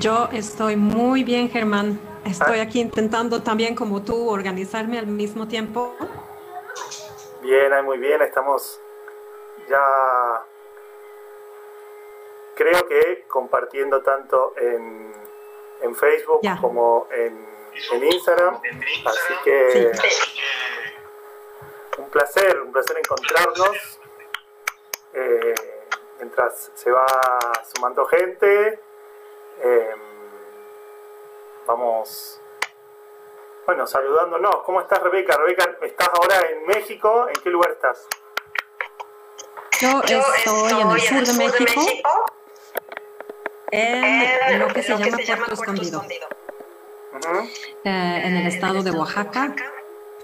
Yo estoy muy bien, Germán. Estoy aquí intentando también, como tú, organizarme al mismo tiempo. Bien, muy bien. Estamos ya, creo que compartiendo tanto en, en Facebook como en, en, Instagram. Así que un placer, un placer encontrarnos. Eh, mientras se va sumando gente. Em, vamos, bueno, saludándonos. ¿Cómo estás, Rebeca? Rebeca, ¿estás ahora en México? ¿En qué lugar estás? Yo estoy, en el sur, de, México, en, lo que se llama Puerto Escondido, eh, en el estado de Oaxaca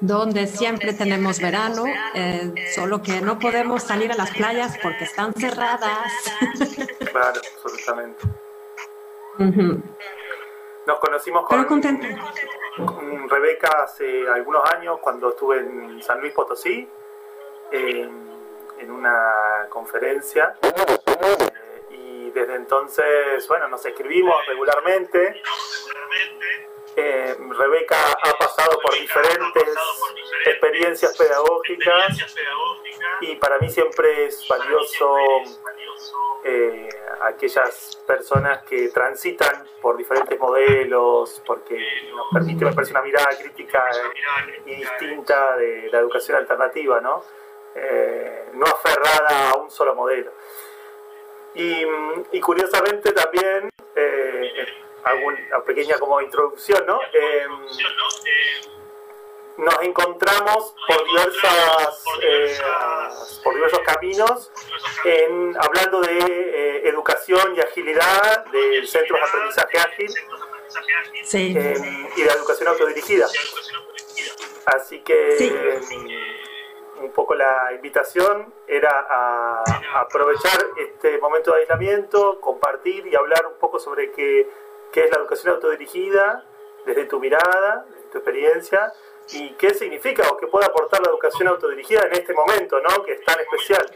donde siempre tenemos verano, eh, solo que no podemos salir a las playas porque están cerradas. Claro, absolutamente. Nos conocimos con, Rebeca hace algunos años cuando estuve en San Luis Potosí, en una conferencia. Eh, y desde entonces, bueno, nos escribimos regularmente. Eh, Rebeca ha pasado por diferentes experiencias pedagógicas y para mí siempre es valioso eh, aquellas personas que transitan por diferentes modelos, porque nos permite, me una mirada crítica y distinta de la educación alternativa, ¿no? Eh, no aferrada a un solo modelo. Y, curiosamente también, alguna pequeña como introducción, ¿no? nos encontramos por diversas eh, por diversos caminos en, hablando de eh, educación y agilidad del centro de aprendizaje ágil eh, y de educación autodirigida. Así que un poco la invitación era a, aprovechar este momento de aislamiento compartir y hablar un poco sobre qué, qué es la educación autodirigida desde tu mirada, desde tu experiencia, y qué significa o qué puede aportar la educación autodirigida en este momento, ¿no? Que es tan especial.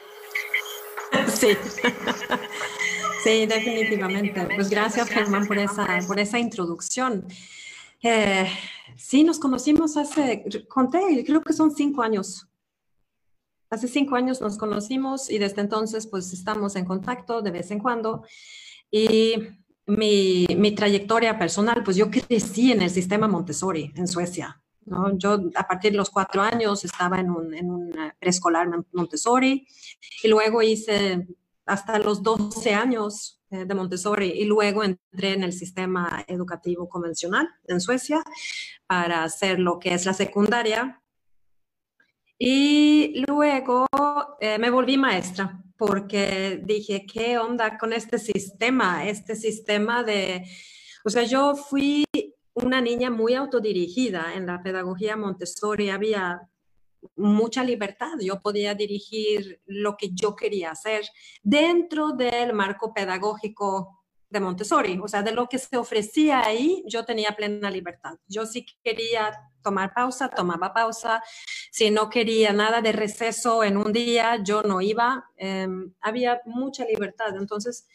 Sí, sí, definitivamente. Pues gracias, Germán, por esa, por esa introducción. Eh, sí, nos conocimos hace, conté, creo que son cinco años. Hace cinco años nos conocimos y desde entonces pues estamos en contacto de vez en cuando. Y mi, mi trayectoria personal, pues yo crecí en el sistema Montessori en Suecia. Yo a partir de los cuatro años estaba en un, en un preescolar Montessori y luego hice hasta los 12 años eh, de Montessori y luego entré en el sistema educativo convencional en Suecia para hacer lo que es la secundaria. Y luego eh, me volví maestra porque dije, ¿qué onda con este sistema? Este sistema de, o sea, yo fui una niña muy autodirigida en la pedagogía Montessori, había mucha libertad, yo podía dirigir lo que yo quería hacer dentro del marco pedagógico de Montessori, o sea, de lo que se ofrecía ahí, yo tenía plena libertad. Yo sí quería tomar pausa, tomaba pausa. Si no quería nada de receso en un día, yo no iba. Em, había mucha libertad. Entonces,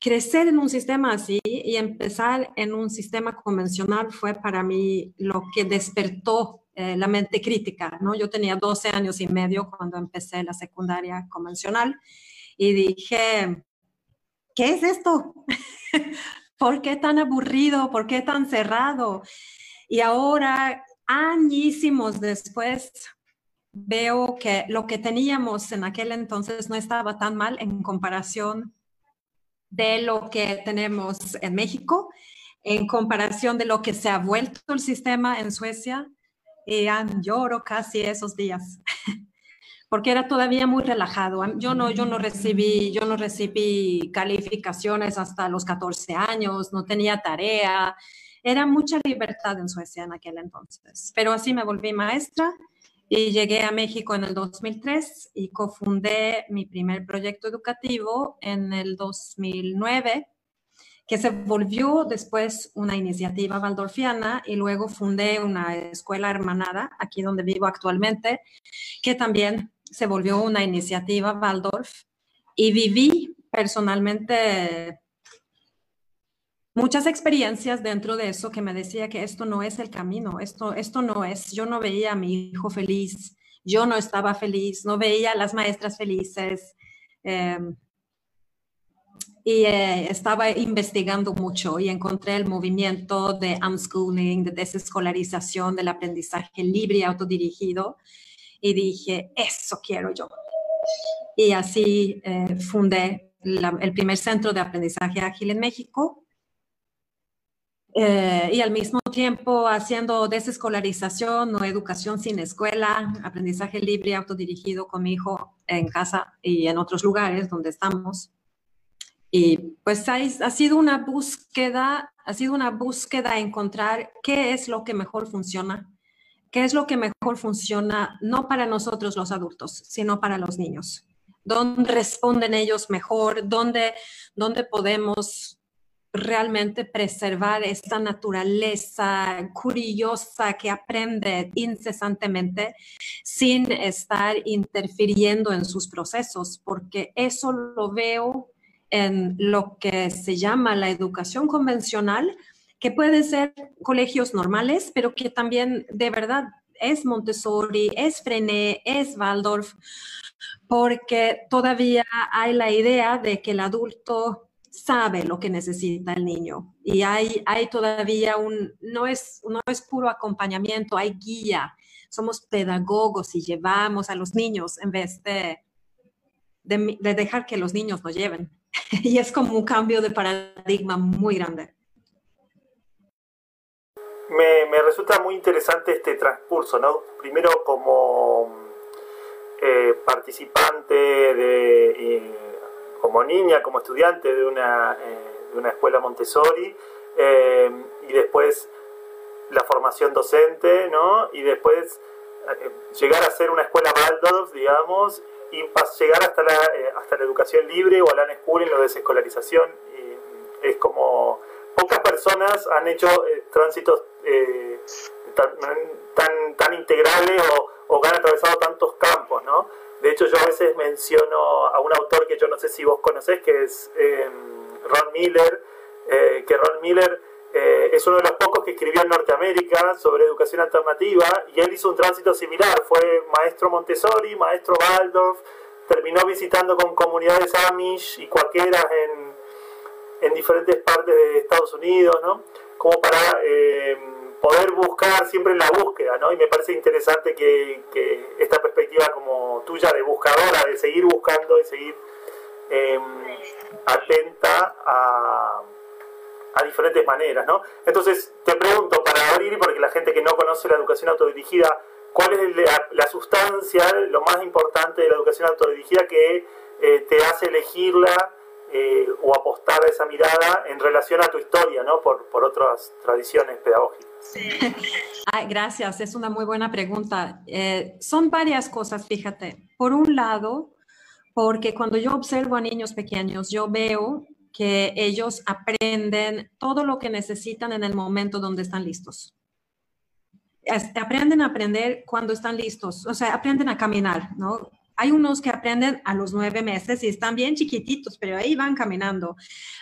crecer en un sistema así y empezar en un sistema convencional fue para mí lo que despertó eh, la mente crítica, ¿no? Yo tenía 12 años y medio cuando empecé la secundaria convencional y dije, ¿qué es esto? ¿Por qué tan aburrido? ¿Por qué tan cerrado? Y ahora, añísimos después, veo que lo que teníamos en aquel entonces no estaba tan mal en comparación de lo que tenemos en México en comparación de lo que se ha vuelto el sistema en Suecia. Y lloro casi esos días, porque era todavía muy relajado. Yo no, yo no recibí, yo no recibí calificaciones hasta los 14 años, no tenía tarea. Era mucha libertad en Suecia en aquel entonces. Pero así me volví maestra y llegué a México en el 2003 y cofundé mi primer proyecto educativo en el 2009, que se volvió después una iniciativa valdorfiana y luego fundé una escuela hermanada aquí donde vivo actualmente, que también se volvió una iniciativa Waldorf y viví personalmente muchas experiencias dentro de eso que me decía que esto no es el camino, esto, esto no es, yo no veía a mi hijo feliz, yo no estaba feliz, no veía a las maestras felices. Em, y eh, estaba investigando mucho y encontré el movimiento de unschooling, de desescolarización, del aprendizaje libre y autodirigido. Y dije, eso quiero yo. Y así eh, fundé el primer centro de aprendizaje ágil en México. Eh, y al mismo tiempo haciendo desescolarización o educación sin escuela, aprendizaje libre autodirigido con mi hijo en casa y en otros lugares donde estamos. Y pues ha, ha, sido una búsqueda, ha sido una búsqueda encontrar qué es lo que mejor funciona, qué es lo que mejor funciona, no para nosotros los adultos, sino para los niños. ¿Dónde responden ellos mejor? ¿Dónde, dónde podemos realmente preservar esta naturaleza curiosa que aprende incesantemente sin estar interfiriendo en sus procesos? Porque eso lo veo en lo que se llama la educación convencional, que puede ser colegios normales, pero que también de verdad es Montessori, es Frené, es Waldorf, porque todavía hay la idea de que el adulto sabe lo que necesita el niño y hay, hay todavía un, no es, no es puro acompañamiento, hay guía, somos pedagogos y llevamos a los niños en vez de, de dejar que los niños nos lleven. y es como un cambio de paradigma muy grande. Me, resulta muy interesante este transcurso, ¿no? Primero como eh, participante, de, eh, como niña, como estudiante de una, eh, de una escuela Montessori, y después la formación docente, ¿no? Y después llegar a ser una escuela Waldorf, digamos, y llegar hasta la, hasta la educación libre o a la schooling o desescolarización. Y es como pocas personas han hecho tránsitos eh, tan, tan, integrales o, o, han atravesado tantos campos, ¿no? De hecho, yo a veces menciono a un autor que yo no sé si vos conocés, que es Ron Miller, que Ron Miller eh, es uno de los pocos que escribió en Norteamérica sobre educación alternativa y él hizo un tránsito similar. Fue maestro Montessori, maestro Waldorf, terminó visitando con comunidades Amish y cuaqueras en, en diferentes partes de Estados Unidos, ¿no? Como para eh, poder buscar siempre la búsqueda, ¿no? Y me parece interesante que, esta perspectiva como tuya de buscadora, de seguir buscando, y seguir eh, atenta a a diferentes maneras, ¿no? Entonces, te pregunto, para abrir, porque la gente que no conoce la educación autodirigida, ¿cuál es la, sustancia, lo más importante de la educación autodirigida que eh, te hace elegirla eh, o apostar esa mirada en relación a tu historia, ¿no? Por, por otras tradiciones pedagógicas. Sí. gracias, es una muy buena pregunta. Eh, son varias cosas, fíjate. Por un lado, porque cuando yo observo a niños pequeños, yo veo que ellos aprenden todo lo que necesitan en el momento donde están listos. Aprenden a aprender cuando están listos, o sea, aprenden a caminar, ¿no? Hay unos que aprenden a los nueve meses y están bien chiquititos, pero ahí van caminando.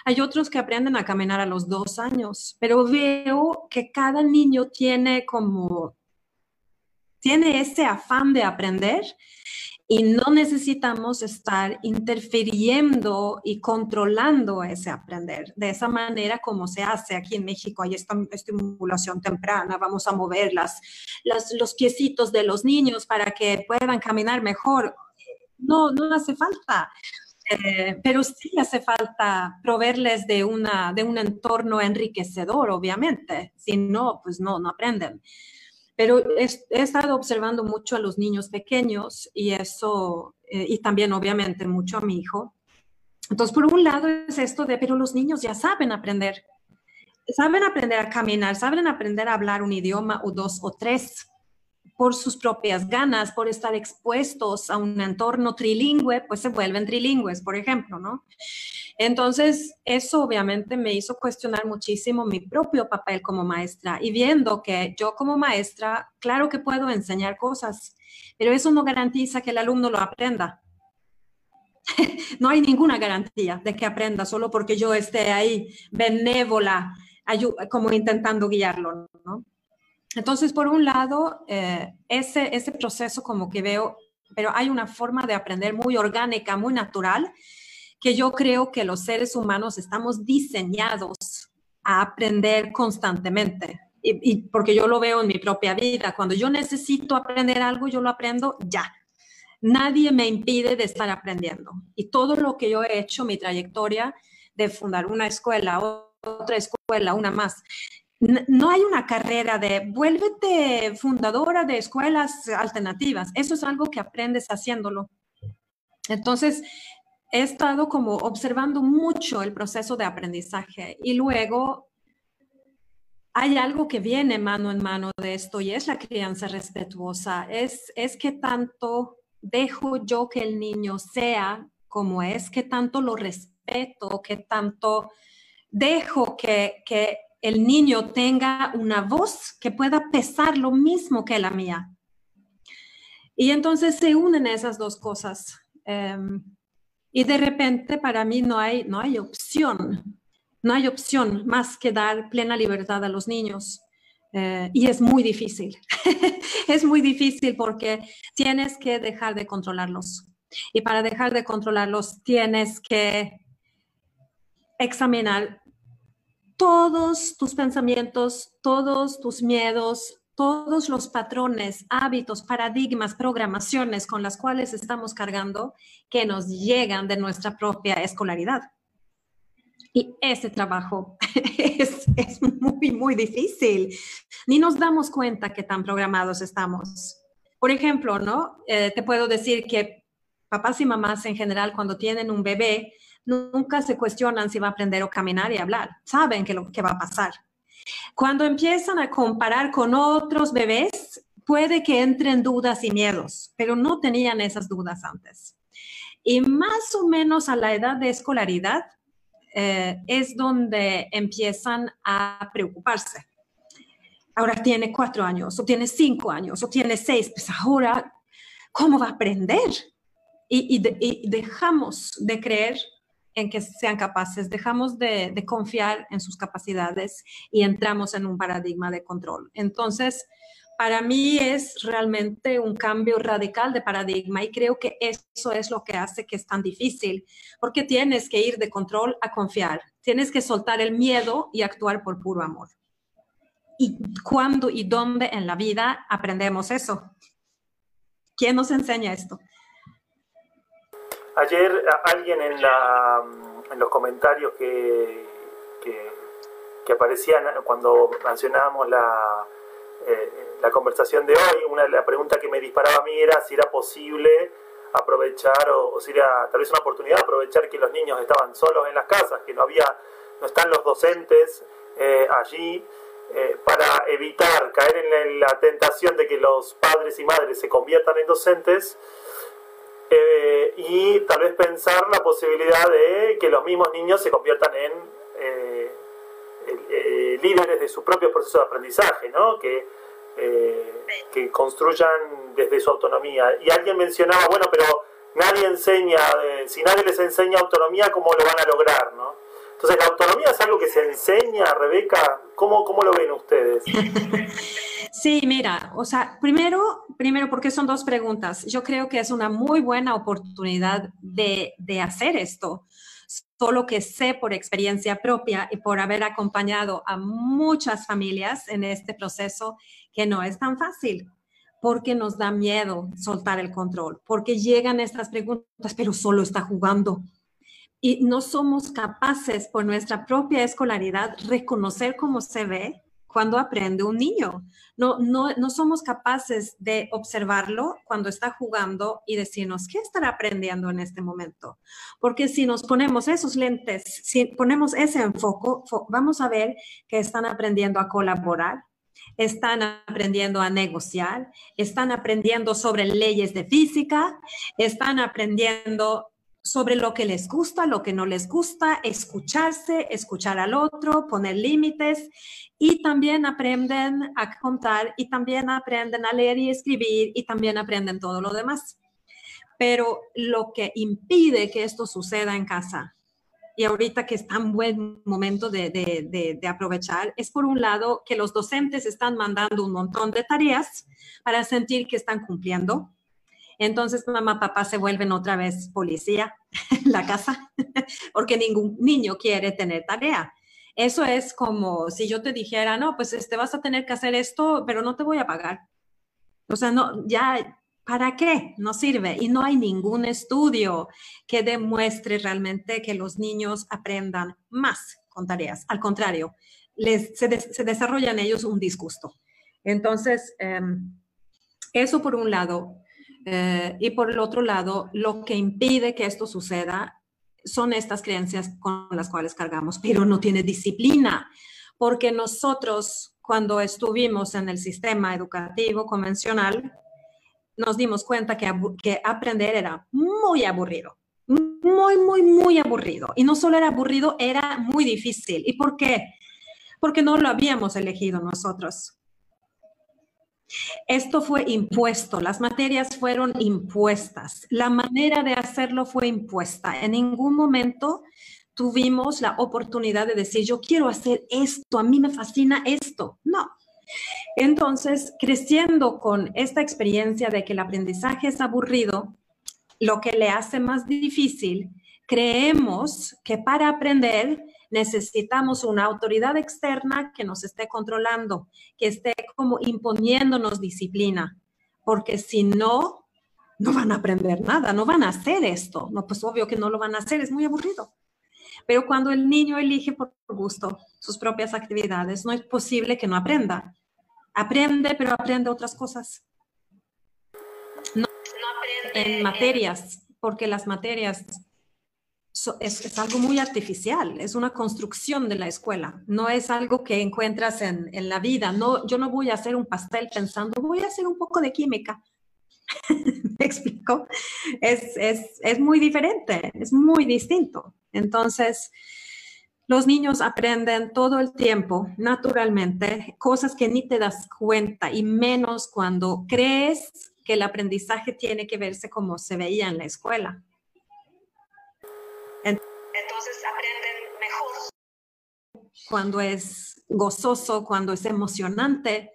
Hay otros que aprenden a caminar a los dos años, pero veo que cada niño tiene como, tiene ese afán de aprender y no necesitamos estar interfiriendo y controlando ese aprender. De esa manera como se hace aquí en México, hay esta estimulación temprana, vamos a mover las, los piecitos de los niños para que puedan caminar mejor. No, no hace falta. Eh, pero sí hace falta proveerles de, una, de un entorno enriquecedor, obviamente. Si no, pues no, no aprenden. Pero he, estado observando mucho a los niños pequeños y eso, eh, y también obviamente mucho a mi hijo. Entonces, por un lado es esto de, pero los niños ya saben aprender. Saben aprender a caminar, saben aprender a hablar un idioma o dos o tres. Por sus propias ganas, por estar expuestos a un entorno trilingüe, pues se vuelven trilingües, por ejemplo, ¿no? Entonces, eso obviamente me hizo cuestionar muchísimo mi propio papel como maestra y viendo que yo como maestra, claro que puedo enseñar cosas, pero eso no garantiza que el alumno lo aprenda. no hay ninguna garantía de que aprenda solo porque yo esté ahí benévola, como intentando guiarlo, ¿no? Entonces, por un lado, eh, ese, ese proceso como que veo, pero hay una forma de aprender muy orgánica, muy natural, que yo creo que los seres humanos estamos diseñados a aprender constantemente. Y, y, porque yo lo veo en mi propia vida. Cuando yo necesito aprender algo, yo lo aprendo ya. Nadie me impide de estar aprendiendo. Y todo lo que yo he hecho, mi trayectoria de fundar una escuela, otra escuela, una más, no hay una carrera de vuélvete fundadora de escuelas alternativas. Eso es algo que aprendes haciéndolo. Entonces, he estado como observando mucho el proceso de aprendizaje y luego hay algo que viene mano en mano de esto y es la crianza respetuosa. Es, es que tanto dejo yo que el niño sea como es, que tanto lo respeto, que tanto dejo que, que el niño tenga una voz que pueda pesar lo mismo que la mía. Y entonces se unen esas dos cosas. Em, y de repente para mí no hay, no hay opción, no hay opción más que dar plena libertad a los niños. Eh, y es muy difícil. es muy difícil porque tienes que dejar de controlarlos. Y para dejar de controlarlos tienes que examinar todos tus pensamientos, todos tus miedos, todos los patrones, hábitos, paradigmas, programaciones con las cuales estamos cargando que nos llegan de nuestra propia escolaridad. Y ese trabajo es, muy, muy difícil. Ni nos damos cuenta que tan programados estamos. Por ejemplo, ¿no? Eh, te puedo decir que papás y mamás en general, cuando tienen un bebé, nunca se cuestionan si va a aprender a caminar y hablar. Saben que lo que va a pasar. Cuando empiezan a comparar con otros bebés, puede que entren dudas y miedos, pero no tenían esas dudas antes. Y más o menos a la edad de escolaridad eh, es donde empiezan a preocuparse. Ahora tiene cuatro años, o tiene cinco años, o tiene seis, pues ahora, ¿cómo va a aprender? y dejamos de creer en que sean capaces, dejamos de, confiar en sus capacidades y entramos en un paradigma de control. Entonces, para mí es realmente un cambio radical de paradigma y creo que eso es lo que hace que es tan difícil, porque tienes que ir de control a confiar, tienes que soltar el miedo y actuar por puro amor. ¿Y cuándo y dónde en la vida aprendemos eso? ¿Quién nos enseña esto? Ayer alguien en, la, en los comentarios que, que, aparecían cuando mencionábamos la, eh, la conversación de hoy, una la pregunta que me disparaba a mí era si era posible aprovechar o, si era tal vez una oportunidad aprovechar que los niños estaban solos en las casas, que no había, no están los docentes eh, allí, eh, para evitar caer en la, tentación de que los padres y madres se conviertan en docentes, eh, y tal vez pensar la posibilidad de que los mismos niños se conviertan en eh, eh, líderes de su propio proceso de aprendizaje, ¿no? que, que construyan desde su autonomía. Y alguien mencionaba, bueno, pero nadie enseña, si nadie les enseña autonomía, ¿cómo lo van a lograr? ¿no? Entonces, ¿la autonomía es algo que se enseña, Rebeca? ¿Cómo, cómo lo ven ustedes? Sí, mira, o sea, primero, primero porque son dos preguntas. Yo creo que es una muy buena oportunidad de, de hacer esto, solo que sé por experiencia propia y por haber acompañado a muchas familias en este proceso que no es tan fácil porque nos da miedo soltar el control, porque llegan estas preguntas, pero solo está jugando. Y no somos capaces por nuestra propia escolaridad reconocer cómo se ve cuando aprende un niño. No, no, no somos capaces de observarlo cuando está jugando y decirnos qué estará aprendiendo en este momento. Porque si nos ponemos esos lentes, si ponemos ese enfoque, vamos a ver que están aprendiendo a colaborar, están aprendiendo a negociar, están aprendiendo sobre leyes de física, están aprendiendo sobre lo que les gusta, lo que no les gusta, escucharse, escuchar al otro, poner límites y también aprenden a contar y también aprenden a leer y escribir y también aprenden todo lo demás. Pero lo que impide que esto suceda en casa y ahorita que es tan buen momento de, de, de, aprovechar, es por un lado que los docentes están mandando un montón de tareas para sentir que están cumpliendo. Entonces mamá, papá se vuelven otra vez policía en la casa porque ningún niño quiere tener tarea. Eso es como si yo te dijera, no, pues este, vas a tener que hacer esto, pero no te voy a pagar. O sea, no, ya ¿Para qué? No sirve. Y no hay ningún estudio que demuestre realmente que los niños aprendan más con tareas. Al contrario, les, se, desarrolla en ellos un disgusto. Entonces, em, eso por un lado. Eh, y por el otro lado, lo que impide que esto suceda son estas creencias con las cuales cargamos, pero no tiene disciplina, porque nosotros cuando estuvimos en el sistema educativo convencional, nos dimos cuenta que, que aprender era muy aburrido, muy, muy, muy aburrido. Y no solo era aburrido, era muy difícil. ¿Y por qué? Porque no lo habíamos elegido nosotros. Esto fue impuesto, las materias fueron impuestas, la manera de hacerlo fue impuesta. En ningún momento tuvimos la oportunidad de decir, yo quiero hacer esto, a mí me fascina esto. No, entonces, creciendo con esta experiencia de que el aprendizaje es aburrido, lo que le hace más difícil, creemos que para aprender necesitamos una autoridad externa que nos esté controlando, que esté como imponiéndonos disciplina, porque si no, no van a aprender nada, no van a hacer esto. No, pues obvio que no lo van a hacer, es muy aburrido. Pero cuando el niño elige por gusto sus propias actividades, no es posible que no aprenda. Aprende, pero aprende otras cosas. No, en materias, porque las materias es, algo muy artificial, es una construcción de la escuela, no es algo que encuentras en, en, la vida. No, yo no voy a hacer un pastel pensando, voy a hacer un poco de química. ¿Me explico? Es, es, es muy diferente, es muy distinto. Entonces, los niños aprenden todo el tiempo, naturalmente, cosas que ni te das cuenta y menos cuando crees que el aprendizaje tiene que verse como se veía en la escuela. Entonces aprenden mejor. Cuando es gozoso, cuando es emocionante,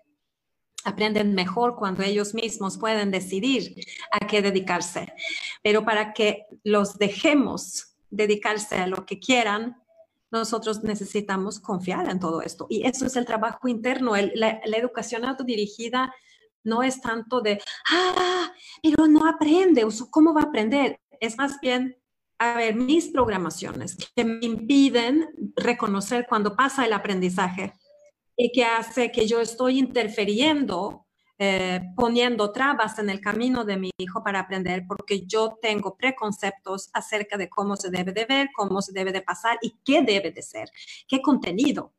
aprenden mejor cuando ellos mismos pueden decidir a qué dedicarse. Pero para que los dejemos dedicarse a lo que quieran, nosotros necesitamos confiar en todo esto. Y eso es el trabajo interno. la, educación autodirigida no es tanto de, ah, pero no aprende, ¿cómo va a aprender? Es más bien, ver, mis programaciones que me impiden reconocer cuando pasa el aprendizaje y que hace que yo estoy interfiriendo eh, poniendo trabas en el camino de mi hijo para aprender porque yo tengo preconceptos acerca de cómo se debe de ver, cómo se debe de pasar y qué debe de ser, qué contenido.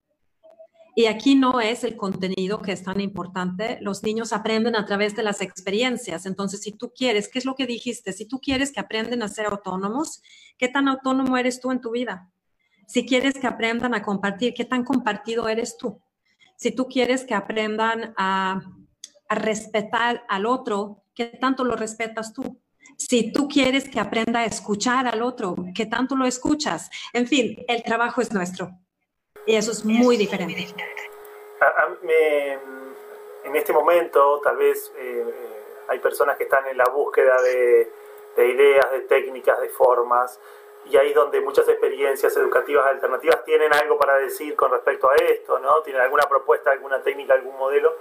Y aquí no es el contenido que es tan importante. Los niños aprenden a través de las experiencias. Entonces, si tú quieres, ¿qué es lo que dijiste? Si tú quieres que aprendan a ser autónomos, ¿qué tan autónomo eres tú en tu vida? Si quieres que aprendan a compartir, ¿qué tan compartido eres tú? Si tú quieres que aprendan a respetar al otro, ¿qué tanto lo respetas tú? Si tú quieres que aprenda a escuchar al otro, ¿qué tanto lo escuchas? En fin, el trabajo es nuestro. Y eso es muy diferente. en este momento, tal vez eh, hay personas que están en la búsqueda de, de ideas, de técnicas, de formas, y ahí es donde muchas experiencias educativas alternativas tienen algo para decir con respecto a esto, ¿no? Tienen alguna propuesta, alguna técnica, algún modelo.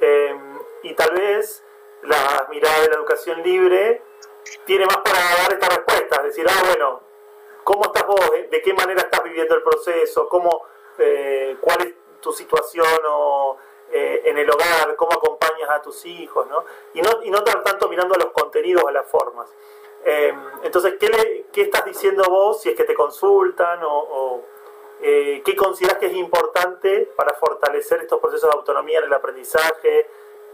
Em, y tal vez la mirada de la educación libre tiene más para dar esta respuesta, es decir, ah, bueno, ¿cómo estás vos? ¿De, qué manera estás viviendo el proceso? ¿Cómo, eh, ¿Cuál es tu situación eh, en el hogar? ¿Cómo acompañas a tus hijos? ¿no? Y, no, y no tanto mirando a los contenidos, a las formas. Em, entonces, ¿qué, ¿qué estás diciendo vos si es que te consultan o eh, ¿qué consideras que es importante para fortalecer estos procesos de autonomía en el aprendizaje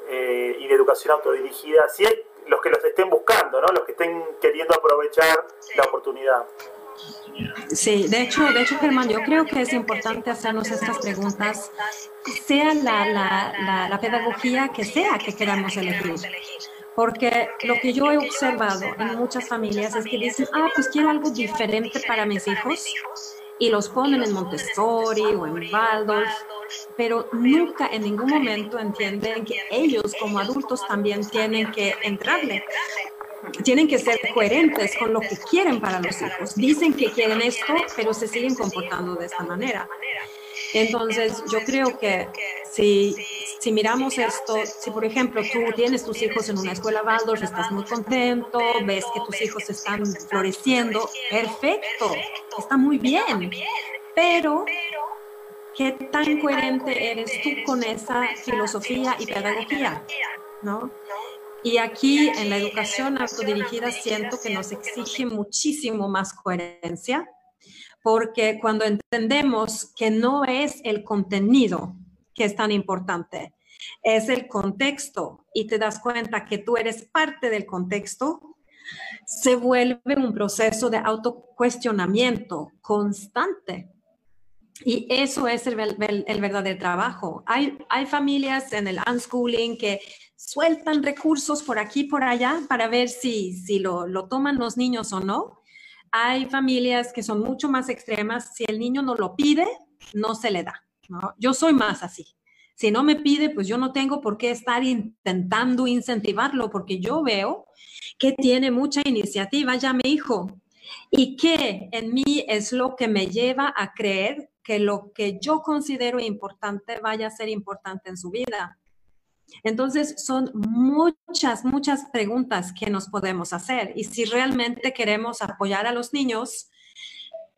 eh, y de educación autodirigida? Si hay los que los estén buscando, ¿no? los que estén queriendo aprovechar la oportunidad. Sí, de hecho, de hecho, Germán, yo creo que es importante hacernos estas preguntas, sea la, la, la, pedagogía que sea que queramos elegir. Porque lo que yo he observado en muchas familias es que dicen, ah, pues quiero algo diferente para mis hijos y los ponen en Montessori o en Waldorf, pero nunca en ningún momento entienden que ellos como adultos también tienen que entrarle tienen que ser coherentes con lo que quieren para los hijos. Dicen que quieren esto, pero se siguen comportando de esta manera. Entonces, yo creo que si, si miramos esto, si por ejemplo tú tienes tus hijos en una escuela Waldorf, estás muy contento, ves que tus hijos están floreciendo, perfecto, está muy bien. Pero, ¿qué tan coherente eres tú con esa filosofía y pedagogía? ¿No? Y aquí en la educación autodirigida siento que nos exige muchísimo más coherencia, porque cuando entendemos que no es el contenido que es tan importante, es el contexto y te das cuenta que tú eres parte del contexto, se vuelve un proceso de autocuestionamiento constante. Y eso es el, verdadero trabajo. Hay, hay familias en el unschooling que sueltan recursos por aquí por allá para ver si, si lo, lo toman los niños o no. Hay familias que son mucho más extremas. Si el niño no lo pide, no se le da. Yo soy más así. Si no me pide, pues yo no tengo por qué estar intentando incentivarlo, porque yo veo que tiene mucha iniciativa ya mi hijo y que en mí es lo que me lleva a creer que lo que yo considero importante vaya a ser importante en su vida. Entonces, son muchas, muchas preguntas que nos podemos hacer. Y si realmente queremos apoyar a los niños,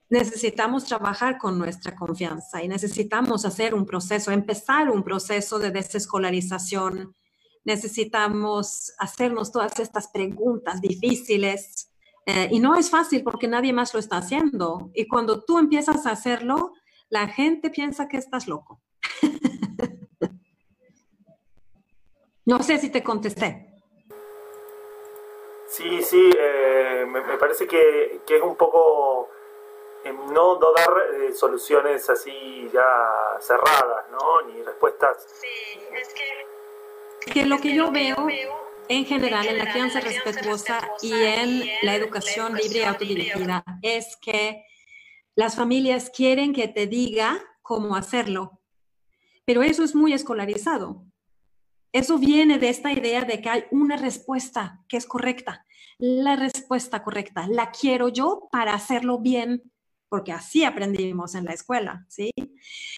necesitamos trabajar con nuestra confianza y necesitamos hacer un proceso, empezar un proceso de desescolarización. Necesitamos hacernos todas estas preguntas difíciles. Eh, y no es fácil porque nadie más lo está haciendo. Y cuando tú empiezas a hacerlo, la gente piensa que estás loco. No sé si te contesté. Sí, sí, eh, me, parece que, es un poco eh, no, dar eh, soluciones así ya cerradas, ¿no? Ni respuestas. Sí, es que... que lo que yo veo en general en la crianza respetuosa y en la educación libre y autodirigida es que las familias quieren que te diga cómo hacerlo, pero eso es muy escolarizado. Eso viene de esta idea de que hay una respuesta que es correcta. La respuesta correcta la quiero yo para hacerlo bien, porque así aprendimos en la escuela, ¿sí?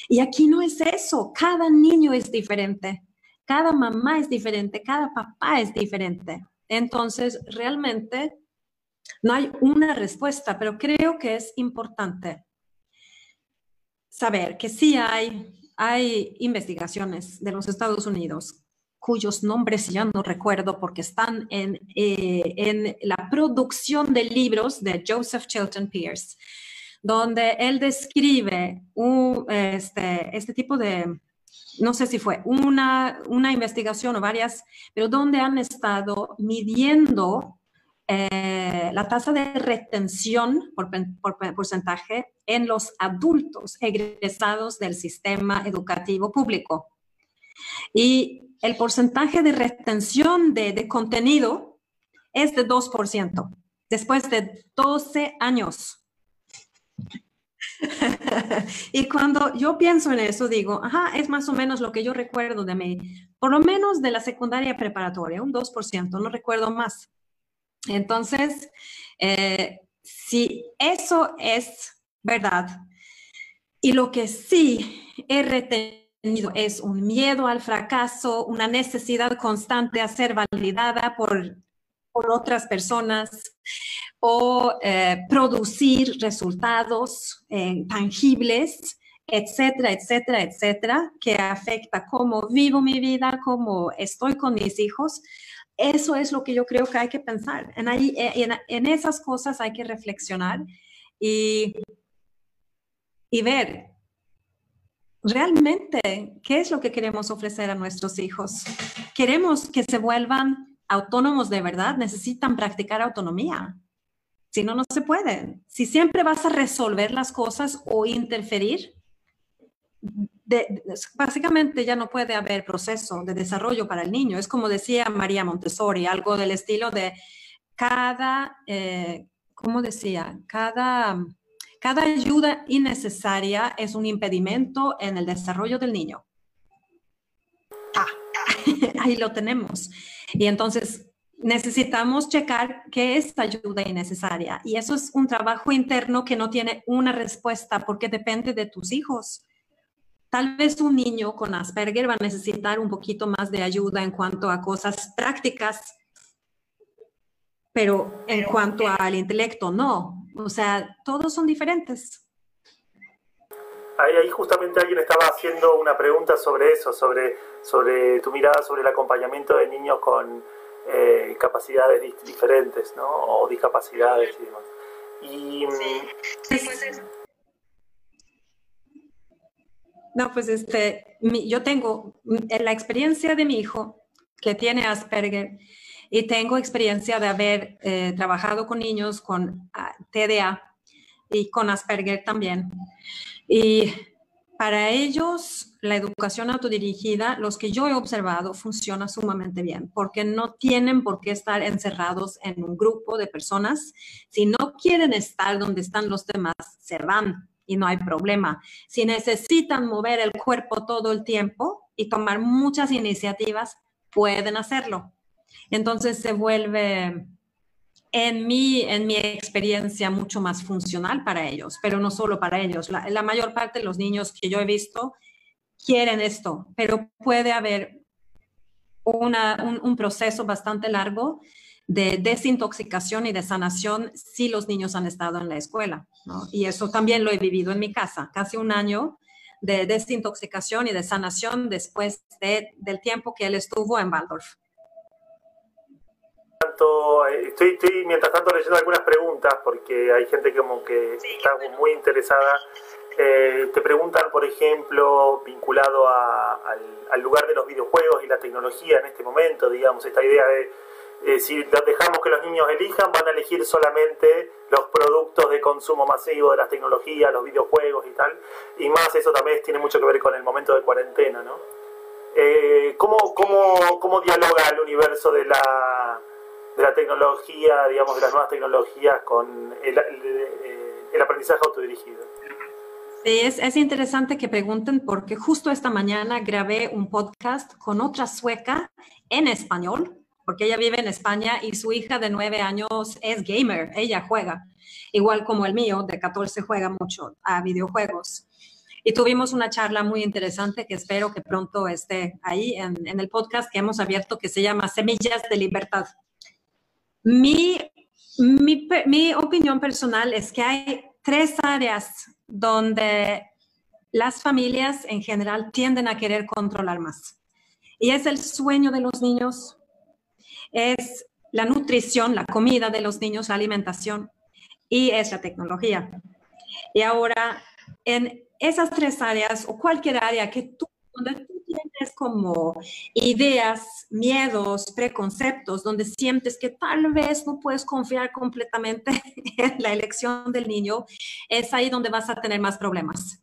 Y aquí no es eso. Cada niño es diferente. Cada mamá es diferente. Cada papá es diferente. Entonces, realmente no hay una respuesta, pero creo que es importante saber que sí hay, hay investigaciones de los Estados Unidos cuyos nombres ya no recuerdo porque están en, eh, en la producción de libros de Joseph Chilton Pierce, donde él describe este, este tipo de, no sé si fue una, una investigación o varias, pero donde han estado midiendo eh, la tasa de retención por, por, porcentaje en los adultos egresados del sistema educativo público. Y el porcentaje de retención de, contenido es de 2%, después de 12 años. y cuando yo pienso en eso, digo, ajá, es más o menos lo que yo recuerdo de mí, por lo menos de la secundaria preparatoria, un 2%, no recuerdo más. Entonces, eh, si eso es verdad, y lo que sí he retenido, es un miedo al fracaso, una necesidad constante a ser validada por, otras personas o eh, producir resultados eh, tangibles, etcétera, etcétera, etcétera, que afecta cómo vivo mi vida, cómo estoy con mis hijos. Eso es lo que yo creo que hay que pensar. En, ahí, en, en esas cosas hay que reflexionar y y ver realmente qué es lo que queremos ofrecer a nuestros hijos. Queremos que se vuelvan autónomos de verdad, necesitan practicar autonomía. Si no, no se puede. Si siempre vas a resolver las cosas o interferir, básicamente ya no puede haber proceso de desarrollo para el niño. Es como decía María Montessori, algo del estilo de cada, eh, ¿cómo decía? Cada, cada ayuda innecesaria es un impedimento en el desarrollo del niño. Ah, ahí lo tenemos. Y entonces necesitamos checar qué es ayuda innecesaria. Y eso es un trabajo interno que no tiene una respuesta porque depende de tus hijos. Tal vez un niño con Asperger va a necesitar un poquito más de ayuda en cuanto a cosas prácticas, pero en cuanto al intelecto, no. O sea, todos son diferentes. Ahí, justamente alguien estaba haciendo una pregunta sobre eso, sobre, sobre tu mirada sobre el acompañamiento de niños con eh, capacidades diferentes, ¿no? O discapacidades y demás. Y, mm, No, pues este, yo tengo la experiencia de mi hijo que tiene Asperger y tengo experiencia de haber eh, trabajado con niños con ah, TDA y con Asperger también. Y para ellos, la educación autodirigida, los que yo he observado, funciona sumamente bien, porque no tienen por qué estar encerrados en un grupo de personas. Si no quieren estar donde están los demás, se van y no hay problema. Si necesitan mover el cuerpo todo el tiempo y tomar muchas iniciativas, pueden hacerlo. Entonces se vuelve, en mi, en mi experiencia, mucho más funcional para ellos, pero no solo para ellos. La, mayor parte de los niños que yo he visto quieren esto, pero puede haber una, un proceso bastante largo de desintoxicación y de sanación si los niños han estado en la escuela. Y eso también lo he vivido en mi casa, casi un año de desintoxicación y de sanación después del tiempo que él estuvo en Waldorf. Eh, estoy, estoy, mientras tanto leyendo algunas preguntas porque hay gente como que está muy interesada. Eh, te preguntan, por ejemplo, vinculado al lugar de los videojuegos y la tecnología en este momento, digamos, esta idea de eh, si dejamos que los niños elijan, van a elegir solamente los productos de consumo masivo de las tecnologías, los videojuegos y tal. Y más eso también tiene mucho que ver con el momento de cuarentena, ¿no? Eh, ¿cómo, cómo, cómo, dialoga el universo de la, de la tecnología, digamos, de las nuevas tecnologías con el, el, aprendizaje autodirigido? Sí, es, es, interesante que pregunten porque justo esta mañana grabé un podcast con otra sueca en español porque ella vive en España y su hija de nueve años es gamer, ella juega, igual como el mío de 14 juega mucho a videojuegos. Y tuvimos una charla muy interesante que espero que pronto esté ahí en, el podcast que hemos abierto que se llama Semillas de Libertad. Mi, mi, mi opinión personal es que hay tres áreas donde las familias en general tienden a querer controlar más. Y es el sueño de los niños, es la nutrición, la comida de los niños, la alimentación y es la tecnología. Y ahora, en esas tres áreas o cualquier área que tú, donde tú tienes como ideas, miedos, preconceptos, donde sientes que tal vez no puedes confiar completamente en la elección del niño, es ahí donde vas a tener más problemas.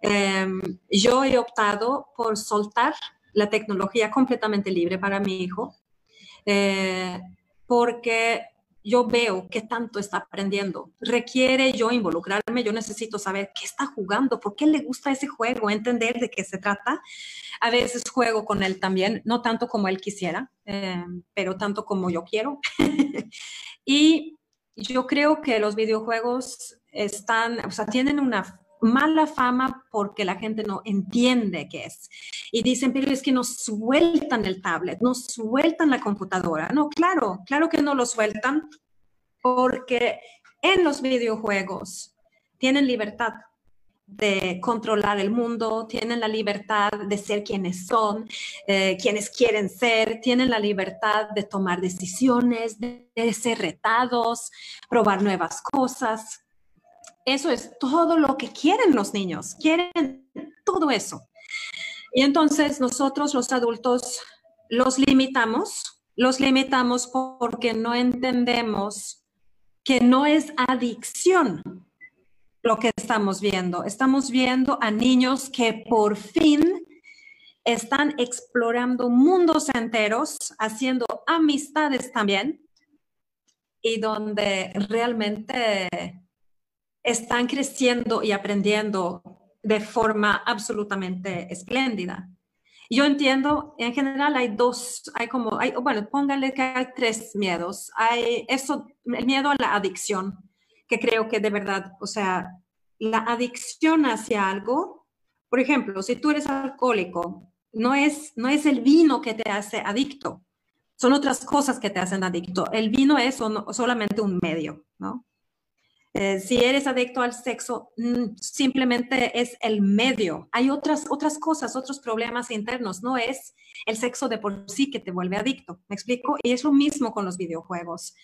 Em, yo he optado por soltar la tecnología completamente libre para mi hijo eh, porque yo veo qué tanto está aprendiendo. Requiere yo involucrarme, yo necesito saber qué está jugando, por qué le gusta ese juego, entender de qué se trata. A veces juego con él también, no tanto como él quisiera, eh, pero tanto como yo quiero. y yo creo que los videojuegos están, o sea, tienen una mala fama porque la gente no entiende qué es. Y dicen, pero es que nos sueltan el tablet, nos sueltan la computadora. No, claro, claro que no lo sueltan porque en los videojuegos tienen libertad de controlar el mundo, tienen la libertad de ser quienes son, eh, quienes quieren ser, tienen la libertad de tomar decisiones, de ser retados, probar nuevas cosas Eso es todo lo que quieren los niños, quieren todo eso. Y entonces nosotros los adultos los limitamos, los limitamos porque no entendemos que no es adicción lo que estamos viendo. Estamos viendo a niños que por fin están explorando mundos enteros, haciendo amistades también, y donde realmente están creciendo y aprendiendo de forma absolutamente espléndida. Yo entiendo, en general hay dos, hay como, bueno, póngale que hay tres miedos. Hay eso, el miedo a la adicción, que creo que de verdad, o sea, la adicción hacia algo, por ejemplo, si tú eres alcohólico, no es, no es el vino que te hace adicto, son otras cosas que te hacen adicto. El vino es solamente un medio, ¿no? Eh, si eres adicto al sexo, mm, simplemente es el medio. Hay otras, otras cosas, otros problemas internos. No es el sexo de por sí que te vuelve adicto. ¿Me explico? Y es lo mismo con los videojuegos.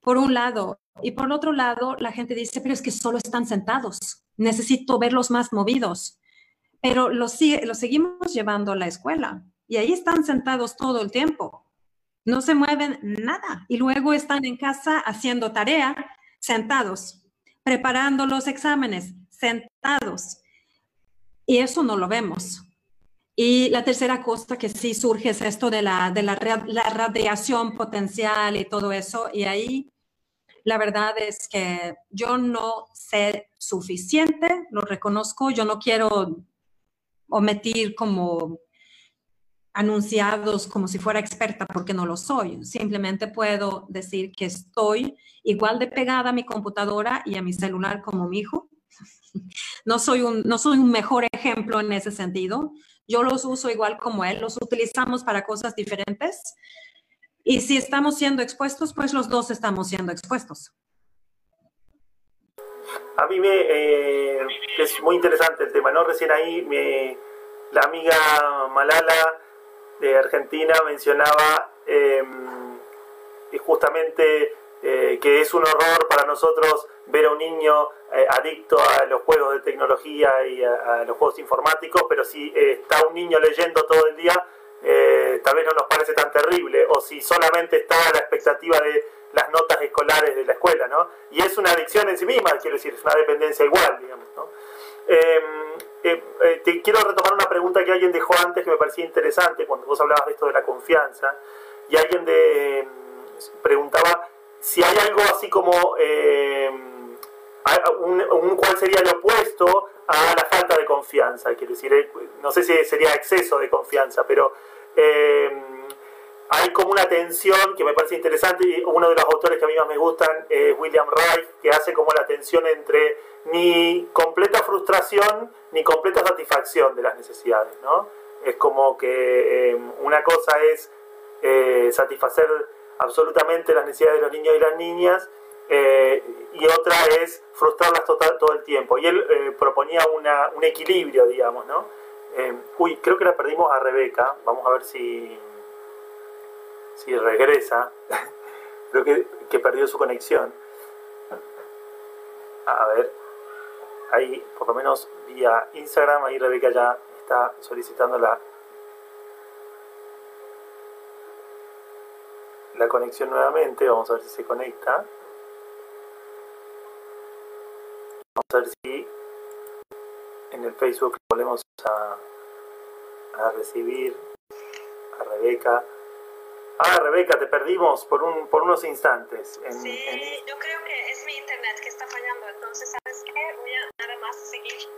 Por un lado. Y por otro lado, la gente dice, pero es que solo están sentados. Necesito verlos más movidos. Pero los, los seguimos llevando a la escuela. Y ahí están sentados todo el tiempo. No se mueven nada. Y luego están en casa haciendo tarea sentados, preparando los exámenes, sentados. Y eso no lo vemos. Y la tercera cosa que sí surge es esto de la, de la, radiación potencial y todo eso. Y ahí la verdad es que yo no sé suficiente, lo reconozco, yo no quiero omitir como anunciados como si fuera experta porque no lo soy. Simplemente puedo decir que estoy igual de pegada a mi computadora y a mi celular como mi hijo. No soy un, no soy un mejor ejemplo en ese sentido. Yo los uso igual como él, los utilizamos para cosas diferentes. Y si estamos siendo expuestos, pues los dos estamos siendo expuestos. A mí me eh, es muy interesante el tema, ¿no? Recién ahí me, la amiga Malala de Argentina mencionaba em, justamente eh, que es un horror para nosotros ver a un niño eh, adicto a los juegos de tecnología y a, los juegos informáticos, pero si eh, está un niño leyendo todo el día, tal vez no nos parece tan terrible, o si solamente está a la expectativa de las notas escolares de la escuela, ¿no? Y es una adicción en sí misma, quiero decir, es una dependencia igual, digamos, ¿no? Eh, eh, te quiero retomar una pregunta que alguien dejó antes que me parecía interesante cuando vos hablabas de esto de la confianza. Y alguien de, mm, preguntaba si hay algo así como eh, un, cuál sería el opuesto a la falta de confianza, quiero decir, no sé si sería exceso de confianza, pero hay como una tensión que me parece interesante y uno de los autores que a mí más me gustan es William Reich, que hace como la tensión entre ni completa frustración ni completa satisfacción de las necesidades, ¿no? Es como que em, una cosa es eh, satisfacer absolutamente las necesidades de los niños y las niñas eh, y otra es frustrarlas todo el tiempo. Y él eh, proponía un equilibrio, digamos, ¿no? Em, uy, creo que la perdimos a Rebeca, vamos a ver si, si regresa. creo que, que perdió su conexión. A ver ahí, por lo menos vía Instagram, ahí Rebeca ya está solicitando la, la conexión nuevamente. Vamos a ver si se conecta. Vamos a ver si en el Facebook volvemos a, a recibir a Rebeca. Ah, Rebeca, te perdimos por, un, por unos instantes. sí, yo creo que es mi internet que está fallando. Entonces, ¿sabes qué? Voy a nada más seguir.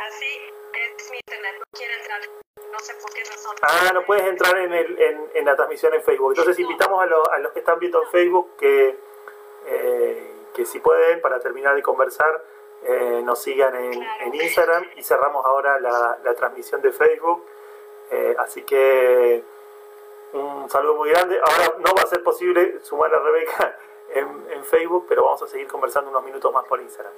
Así es mi internet. No quiere entrar. No sé por qué razón. Ah, no puedes entrar en, el, en, en la transmisión en Facebook. Entonces, invitamos a, a los que están viendo en Facebook que, eh, que si pueden, para terminar de conversar, eh, nos sigan en, en, Instagram y cerramos ahora la, la transmisión de Facebook. Eh, así que un saludo muy grande. Ahora no va a ser posible sumar a Rebeca en, en Facebook, pero vamos a seguir conversando unos minutos más por Instagram.